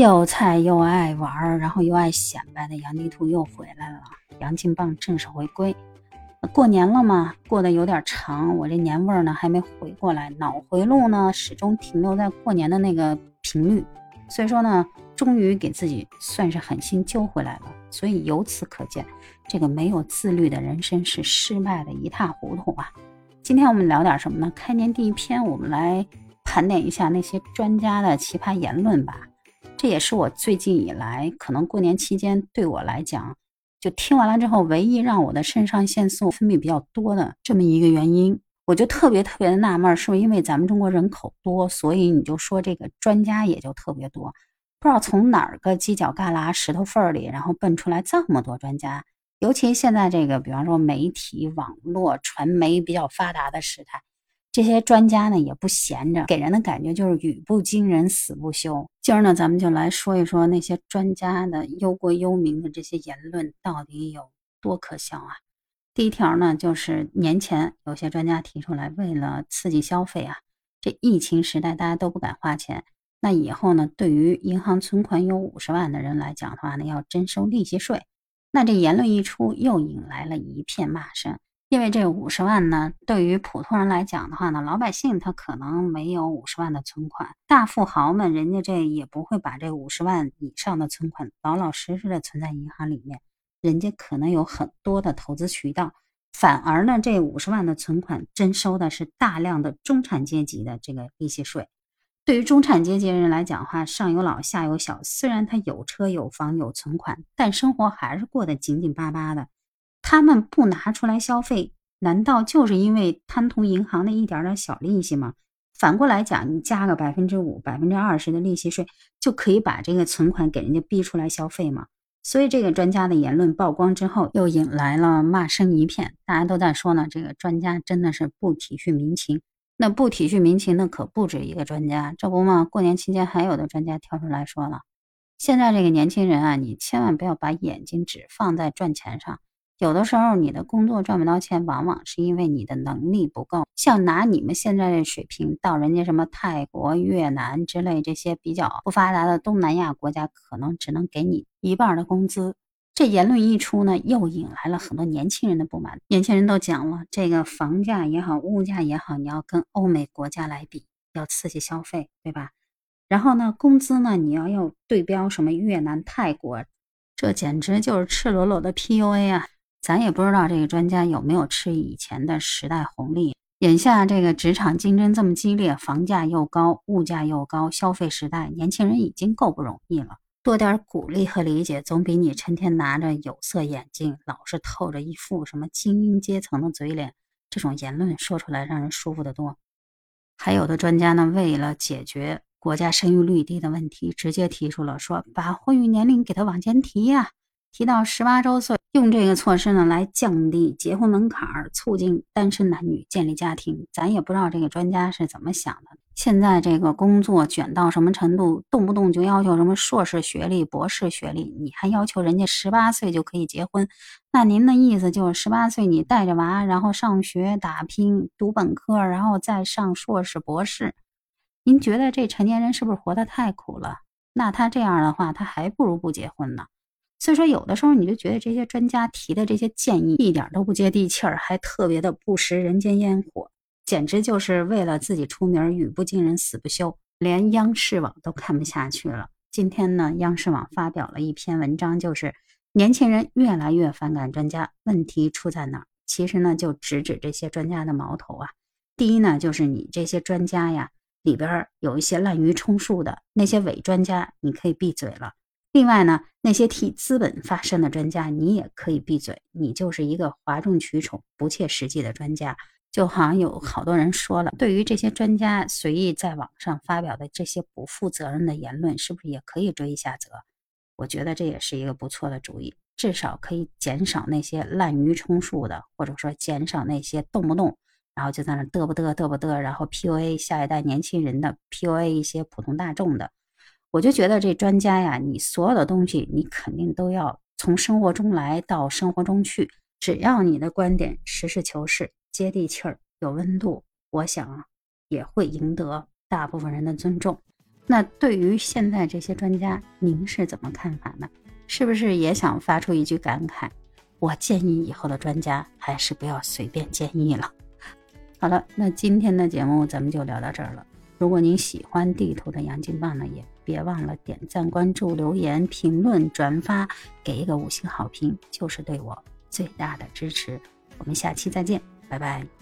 又菜又爱玩，然后又爱显摆的杨迪兔又回来了，杨金棒正式回归。过年了嘛，过得有点长，我这年味儿呢还没回过来，脑回路呢始终停留在过年的那个频率，所以说呢，终于给自己算是狠心揪回来了。所以由此可见，这个没有自律的人生是失败的一塌糊涂啊。今天我们聊点什么呢？开年第一篇，我们来盘点一下那些专家的奇葩言论吧。这也是我最近以来可能过年期间对我来讲。就听完了之后，唯一让我的肾上腺素分泌比较多的这么一个原因，我就特别特别的纳闷，是不是因为咱们中国人口多，所以你就说这个专家也就特别多？不知道从哪儿个犄角旮旯、石头缝里，然后蹦出来这么多专家。尤其现在这个，比方说媒体、网络、传媒比较发达的时代。这些专家呢也不闲着，给人的感觉就是语不惊人死不休。今儿呢，咱们就来说一说那些专家的忧国忧民的这些言论到底有多可笑啊！第一条呢，就是年前有些专家提出来，为了刺激消费啊，这疫情时代大家都不敢花钱，那以后呢，对于银行存款有五十万的人来讲的话呢，要征收利息税。那这言论一出，又引来了一片骂声。因为这五十万呢，对于普通人来讲的话呢，老百姓他可能没有五十万的存款，大富豪们人家这也不会把这五十万以上的存款老老实实的存在银行里面，人家可能有很多的投资渠道，反而呢，这五十万的存款征收的是大量的中产阶级的这个利息税。对于中产阶级人来讲的话，上有老下有小，虽然他有车有房有存款，但生活还是过得紧紧巴巴的。他们不拿出来消费，难道就是因为贪图银行的一点点小利息吗？反过来讲，你加个百分之五、百分之二十的利息税，就可以把这个存款给人家逼出来消费吗？所以这个专家的言论曝光之后，又引来了骂声一片。大家都在说呢，这个专家真的是不体恤民情。那不体恤民情的可不止一个专家，这不嘛，过年期间还有的专家跳出来说了，现在这个年轻人啊，你千万不要把眼睛只放在赚钱上。有的时候，你的工作赚不到钱，往往是因为你的能力不够。像拿你们现在的水平到人家什么泰国、越南之类这些比较不发达的东南亚国家，可能只能给你一半的工资。这言论一出呢，又引来了很多年轻人的不满。年轻人都讲了，这个房价也好，物价也好，你要跟欧美国家来比，要刺激消费，对吧？然后呢，工资呢，你要要对标什么越南、泰国，这简直就是赤裸裸的 PUA 啊！咱也不知道这个专家有没有吃以前的时代红利。眼下这个职场竞争这么激烈，房价又高，物价又高，消费时代，年轻人已经够不容易了。多点鼓励和理解，总比你成天拿着有色眼镜，老是透着一副什么精英阶层的嘴脸，这种言论说出来让人舒服得多。还有的专家呢，为了解决国家生育率低的问题，直接提出了说，把婚育年龄给他往前提呀。提到十八周岁，用这个措施呢来降低结婚门槛儿，促进单身男女建立家庭。咱也不知道这个专家是怎么想的。现在这个工作卷到什么程度，动不动就要求什么硕士学历、博士学历，你还要求人家十八岁就可以结婚？那您的意思就是十八岁你带着娃，然后上学打拼读本科，然后再上硕士、博士？您觉得这成年人是不是活得太苦了？那他这样的话，他还不如不结婚呢。所以说，有的时候你就觉得这些专家提的这些建议一点都不接地气儿，还特别的不食人间烟火，简直就是为了自己出名，语不惊人死不休，连央视网都看不下去了。今天呢，央视网发表了一篇文章，就是年轻人越来越反感专家，问题出在哪儿？其实呢，就直指这些专家的矛头啊。第一呢，就是你这些专家呀，里边有一些滥竽充数的那些伪专家，你可以闭嘴了。另外呢，那些替资本发声的专家，你也可以闭嘴，你就是一个哗众取宠、不切实际的专家。就好像有好多人说了，对于这些专家随意在网上发表的这些不负责任的言论，是不是也可以追一下责？我觉得这也是一个不错的主意，至少可以减少那些滥竽充数的，或者说减少那些动不动然后就在那嘚不嘚嘚不嘚，然后 PUA 下一代年轻人的，PUA 一些普通大众的。我就觉得这专家呀，你所有的东西，你肯定都要从生活中来到生活中去。只要你的观点实事求是、接地气儿、有温度，我想啊也会赢得大部分人的尊重。那对于现在这些专家，您是怎么看法呢？是不是也想发出一句感慨？我建议以后的专家还是不要随便建议了。好了，那今天的节目咱们就聊到这儿了。如果您喜欢地图的杨金棒呢，也别忘了点赞、关注、留言、评论、转发，给一个五星好评，就是对我最大的支持。我们下期再见，拜拜。